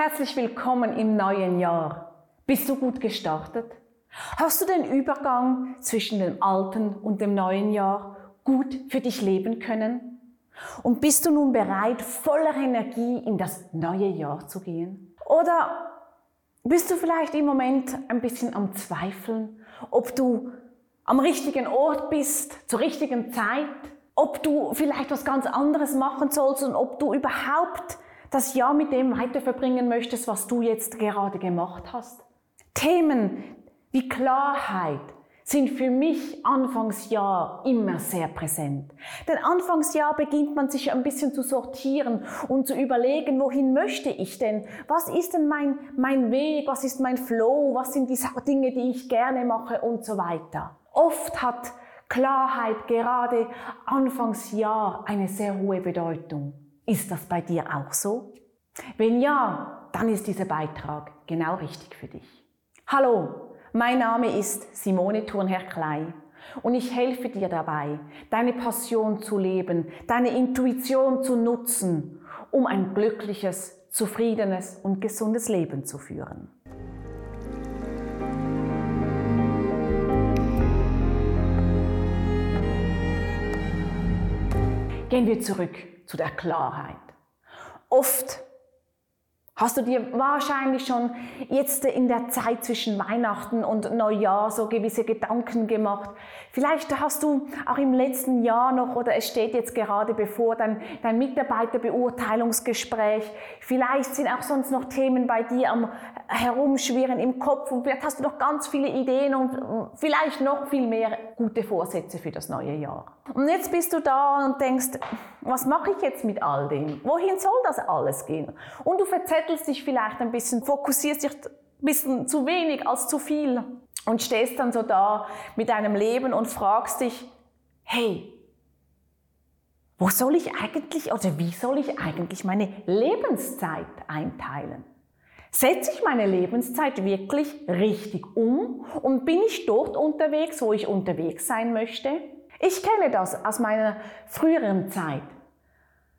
Herzlich willkommen im neuen Jahr. Bist du gut gestartet? Hast du den Übergang zwischen dem alten und dem neuen Jahr gut für dich leben können? Und bist du nun bereit, voller Energie in das neue Jahr zu gehen? Oder bist du vielleicht im Moment ein bisschen am Zweifeln, ob du am richtigen Ort bist, zur richtigen Zeit, ob du vielleicht was ganz anderes machen sollst und ob du überhaupt das Jahr mit dem weiter verbringen möchtest, was du jetzt gerade gemacht hast. Themen wie Klarheit sind für mich Anfangsjahr immer sehr präsent. Denn Anfangsjahr beginnt man sich ein bisschen zu sortieren und zu überlegen, wohin möchte ich denn? Was ist denn mein, mein Weg? Was ist mein Flow? Was sind die Dinge, die ich gerne mache und so weiter? Oft hat Klarheit gerade Anfangsjahr eine sehr hohe Bedeutung. Ist das bei dir auch so? Wenn ja, dann ist dieser Beitrag genau richtig für dich. Hallo, mein Name ist Simone Thurnherr-Klei und ich helfe dir dabei, deine Passion zu leben, deine Intuition zu nutzen, um ein glückliches, zufriedenes und gesundes Leben zu führen. Gehen wir zurück zu der Klarheit. Oft Hast du dir wahrscheinlich schon jetzt in der Zeit zwischen Weihnachten und Neujahr so gewisse Gedanken gemacht? Vielleicht hast du auch im letzten Jahr noch oder es steht jetzt gerade bevor dein, dein Mitarbeiterbeurteilungsgespräch. Vielleicht sind auch sonst noch Themen bei dir am Herumschwirren im Kopf und vielleicht hast du noch ganz viele Ideen und vielleicht noch viel mehr gute Vorsätze für das neue Jahr. Und jetzt bist du da und denkst, was mache ich jetzt mit all dem? Wohin soll das alles gehen? Und du verzettelst dich vielleicht ein bisschen, fokussierst dich ein bisschen zu wenig als zu viel und stehst dann so da mit deinem Leben und fragst dich, hey, wo soll ich eigentlich oder wie soll ich eigentlich meine Lebenszeit einteilen? Setze ich meine Lebenszeit wirklich richtig um und bin ich dort unterwegs, wo ich unterwegs sein möchte? Ich kenne das aus meiner früheren Zeit.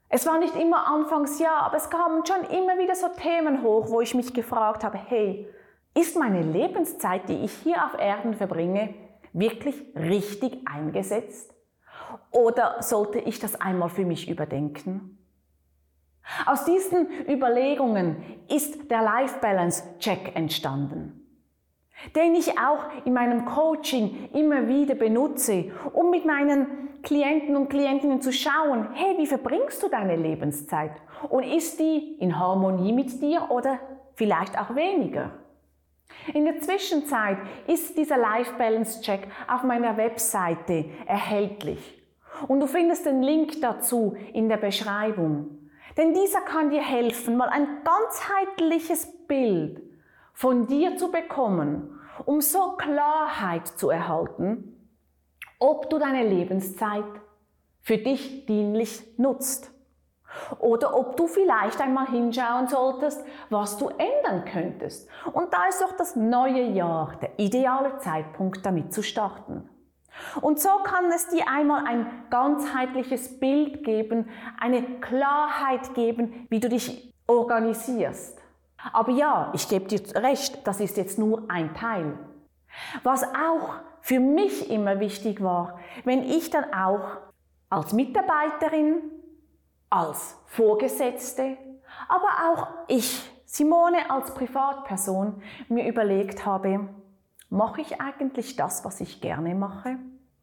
Es war nicht immer Anfangsjahr, aber es kamen schon immer wieder so Themen hoch, wo ich mich gefragt habe, hey, ist meine Lebenszeit, die ich hier auf Erden verbringe, wirklich richtig eingesetzt? Oder sollte ich das einmal für mich überdenken? Aus diesen Überlegungen ist der Life Balance Check entstanden den ich auch in meinem Coaching immer wieder benutze, um mit meinen Klienten und Klientinnen zu schauen, hey, wie verbringst du deine Lebenszeit? Und ist die in Harmonie mit dir oder vielleicht auch weniger? In der Zwischenzeit ist dieser Life Balance Check auf meiner Webseite erhältlich. Und du findest den Link dazu in der Beschreibung. Denn dieser kann dir helfen, mal ein ganzheitliches Bild von dir zu bekommen, um so Klarheit zu erhalten, ob du deine Lebenszeit für dich dienlich nutzt. Oder ob du vielleicht einmal hinschauen solltest, was du ändern könntest. Und da ist doch das neue Jahr der ideale Zeitpunkt, damit zu starten. Und so kann es dir einmal ein ganzheitliches Bild geben, eine Klarheit geben, wie du dich organisierst. Aber ja, ich gebe dir recht, das ist jetzt nur ein Teil. Was auch für mich immer wichtig war, wenn ich dann auch als Mitarbeiterin, als Vorgesetzte, aber auch ich, Simone als Privatperson, mir überlegt habe, mache ich eigentlich das, was ich gerne mache?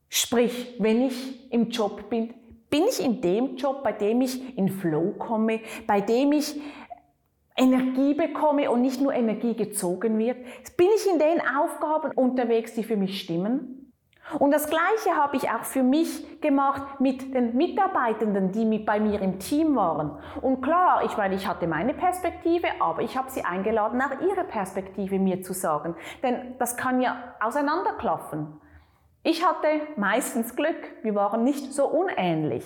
Sprich, wenn ich im Job bin, bin ich in dem Job, bei dem ich in Flow komme, bei dem ich Energie bekomme und nicht nur Energie gezogen wird? Bin ich in den Aufgaben unterwegs, die für mich stimmen? Und das Gleiche habe ich auch für mich gemacht mit den Mitarbeitenden, die mit bei mir im Team waren. Und klar, ich meine, ich hatte meine Perspektive, aber ich habe sie eingeladen, auch ihre Perspektive mir zu sagen. Denn das kann ja auseinanderklaffen. Ich hatte meistens Glück, wir waren nicht so unähnlich.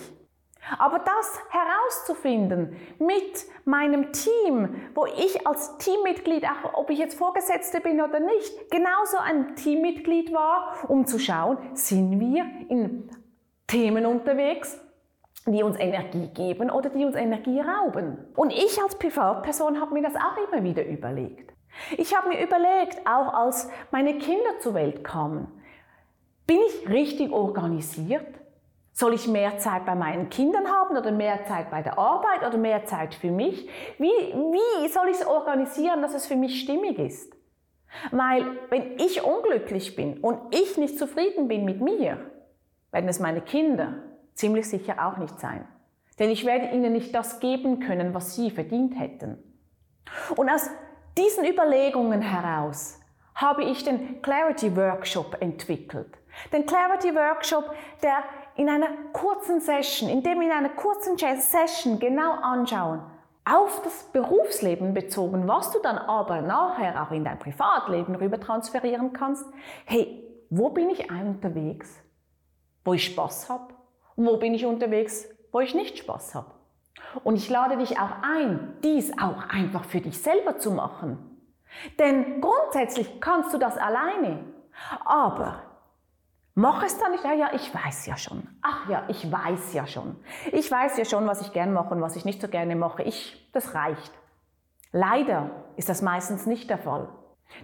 Aber das herauszufinden mit meinem Team, wo ich als Teammitglied, auch ob ich jetzt Vorgesetzte bin oder nicht, genauso ein Teammitglied war, um zu schauen, sind wir in Themen unterwegs, die uns Energie geben oder die uns Energie rauben. Und ich als Privatperson habe mir das auch immer wieder überlegt. Ich habe mir überlegt, auch als meine Kinder zur Welt kamen, bin ich richtig organisiert? Soll ich mehr Zeit bei meinen Kindern haben oder mehr Zeit bei der Arbeit oder mehr Zeit für mich? Wie, wie soll ich es organisieren, dass es für mich stimmig ist? Weil wenn ich unglücklich bin und ich nicht zufrieden bin mit mir, werden es meine Kinder ziemlich sicher auch nicht sein. Denn ich werde ihnen nicht das geben können, was sie verdient hätten. Und aus diesen Überlegungen heraus habe ich den Clarity Workshop entwickelt. Den Clarity Workshop, der in einer kurzen Session, in dem wir in einer kurzen Session genau anschauen, auf das Berufsleben bezogen, was du dann aber nachher auch in dein Privatleben rüber transferieren kannst. Hey, wo bin ich unterwegs, wo ich Spaß habe? Wo bin ich unterwegs, wo ich nicht Spaß habe? Und ich lade dich auch ein, dies auch einfach für dich selber zu machen. Denn grundsätzlich kannst du das alleine. Aber Mach es dann nicht. Ja, ja, ich weiß ja schon. Ach ja, ich weiß ja schon. Ich weiß ja schon, was ich gern mache und was ich nicht so gerne mache. Ich, das reicht. Leider ist das meistens nicht der Fall.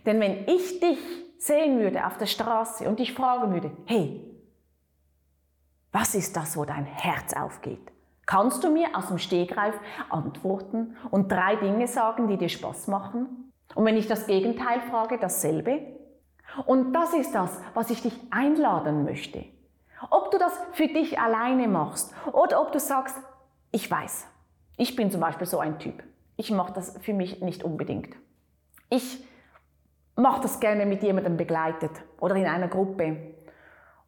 Denn wenn ich dich sehen würde auf der Straße und dich fragen würde, hey, was ist das, wo dein Herz aufgeht? Kannst du mir aus dem Stegreif antworten und drei Dinge sagen, die dir Spaß machen? Und wenn ich das Gegenteil frage, dasselbe? Und das ist das, was ich dich einladen möchte. Ob du das für dich alleine machst oder ob du sagst, ich weiß, ich bin zum Beispiel so ein Typ. Ich mache das für mich nicht unbedingt. Ich mache das gerne mit jemandem begleitet oder in einer Gruppe.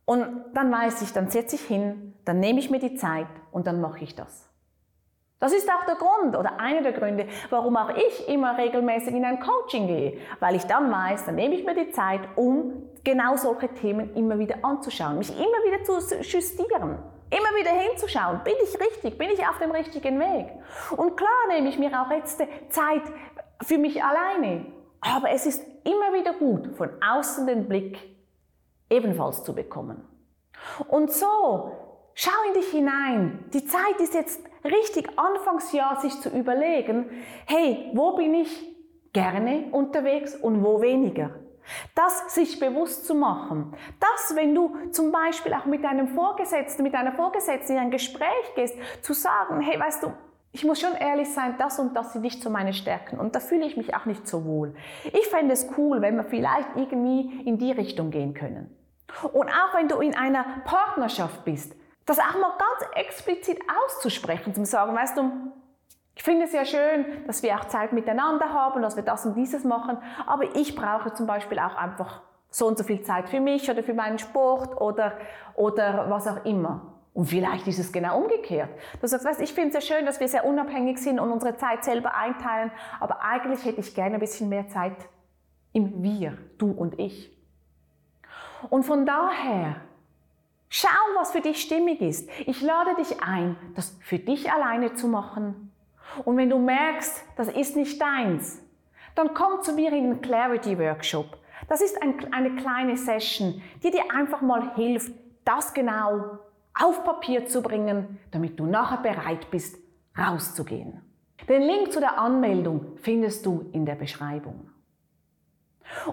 Und dann weiß ich, dann setze ich hin, dann nehme ich mir die Zeit und dann mache ich das. Das ist auch der Grund oder einer der Gründe, warum auch ich immer regelmäßig in ein Coaching gehe, weil ich dann weiß, dann nehme ich mir die Zeit, um genau solche Themen immer wieder anzuschauen, mich immer wieder zu justieren, immer wieder hinzuschauen, bin ich richtig, bin ich auf dem richtigen Weg. Und klar nehme ich mir auch jetzt Zeit für mich alleine, aber es ist immer wieder gut, von außen den Blick ebenfalls zu bekommen. Und so Schau in dich hinein. Die Zeit ist jetzt richtig Anfangsjahr, sich zu überlegen, hey, wo bin ich gerne unterwegs und wo weniger? Das sich bewusst zu machen. Das, wenn du zum Beispiel auch mit deinem Vorgesetzten, mit deiner Vorgesetzten in ein Gespräch gehst, zu sagen, hey, weißt du, ich muss schon ehrlich sein, das und das sind nicht so meine Stärken und da fühle ich mich auch nicht so wohl. Ich fände es cool, wenn wir vielleicht irgendwie in die Richtung gehen können. Und auch wenn du in einer Partnerschaft bist, das auch mal ganz explizit auszusprechen, zum sagen, weißt du, ich finde es ja schön, dass wir auch Zeit miteinander haben, dass wir das und dieses machen, aber ich brauche zum Beispiel auch einfach so und so viel Zeit für mich oder für meinen Sport oder, oder was auch immer. Und vielleicht ist es genau umgekehrt. Du sagst, weißt, ich finde es ja schön, dass wir sehr unabhängig sind und unsere Zeit selber einteilen, aber eigentlich hätte ich gerne ein bisschen mehr Zeit im Wir, du und ich. Und von daher Schau, was für dich stimmig ist. Ich lade dich ein, das für dich alleine zu machen. Und wenn du merkst, das ist nicht deins, dann komm zu mir in den Clarity Workshop. Das ist ein, eine kleine Session, die dir einfach mal hilft, das genau auf Papier zu bringen, damit du nachher bereit bist, rauszugehen. Den Link zu der Anmeldung findest du in der Beschreibung.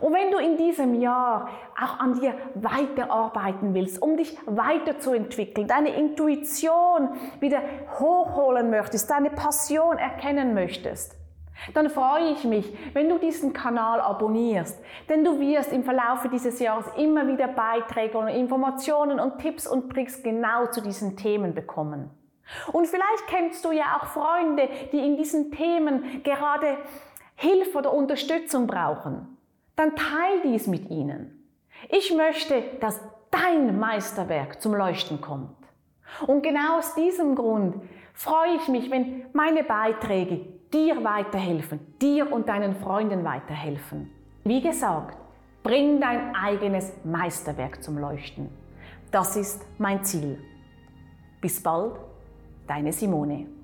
Und wenn du in diesem Jahr auch an dir weiterarbeiten willst, um dich weiterzuentwickeln, deine Intuition wieder hochholen möchtest, deine Passion erkennen möchtest, dann freue ich mich, wenn du diesen Kanal abonnierst, denn du wirst im Verlauf dieses Jahres immer wieder Beiträge und Informationen und Tipps und Tricks genau zu diesen Themen bekommen. Und vielleicht kennst du ja auch Freunde, die in diesen Themen gerade Hilfe oder Unterstützung brauchen dann teil dies mit ihnen. Ich möchte, dass dein Meisterwerk zum Leuchten kommt. Und genau aus diesem Grund freue ich mich, wenn meine Beiträge dir weiterhelfen, dir und deinen Freunden weiterhelfen. Wie gesagt, bring dein eigenes Meisterwerk zum Leuchten. Das ist mein Ziel. Bis bald, deine Simone.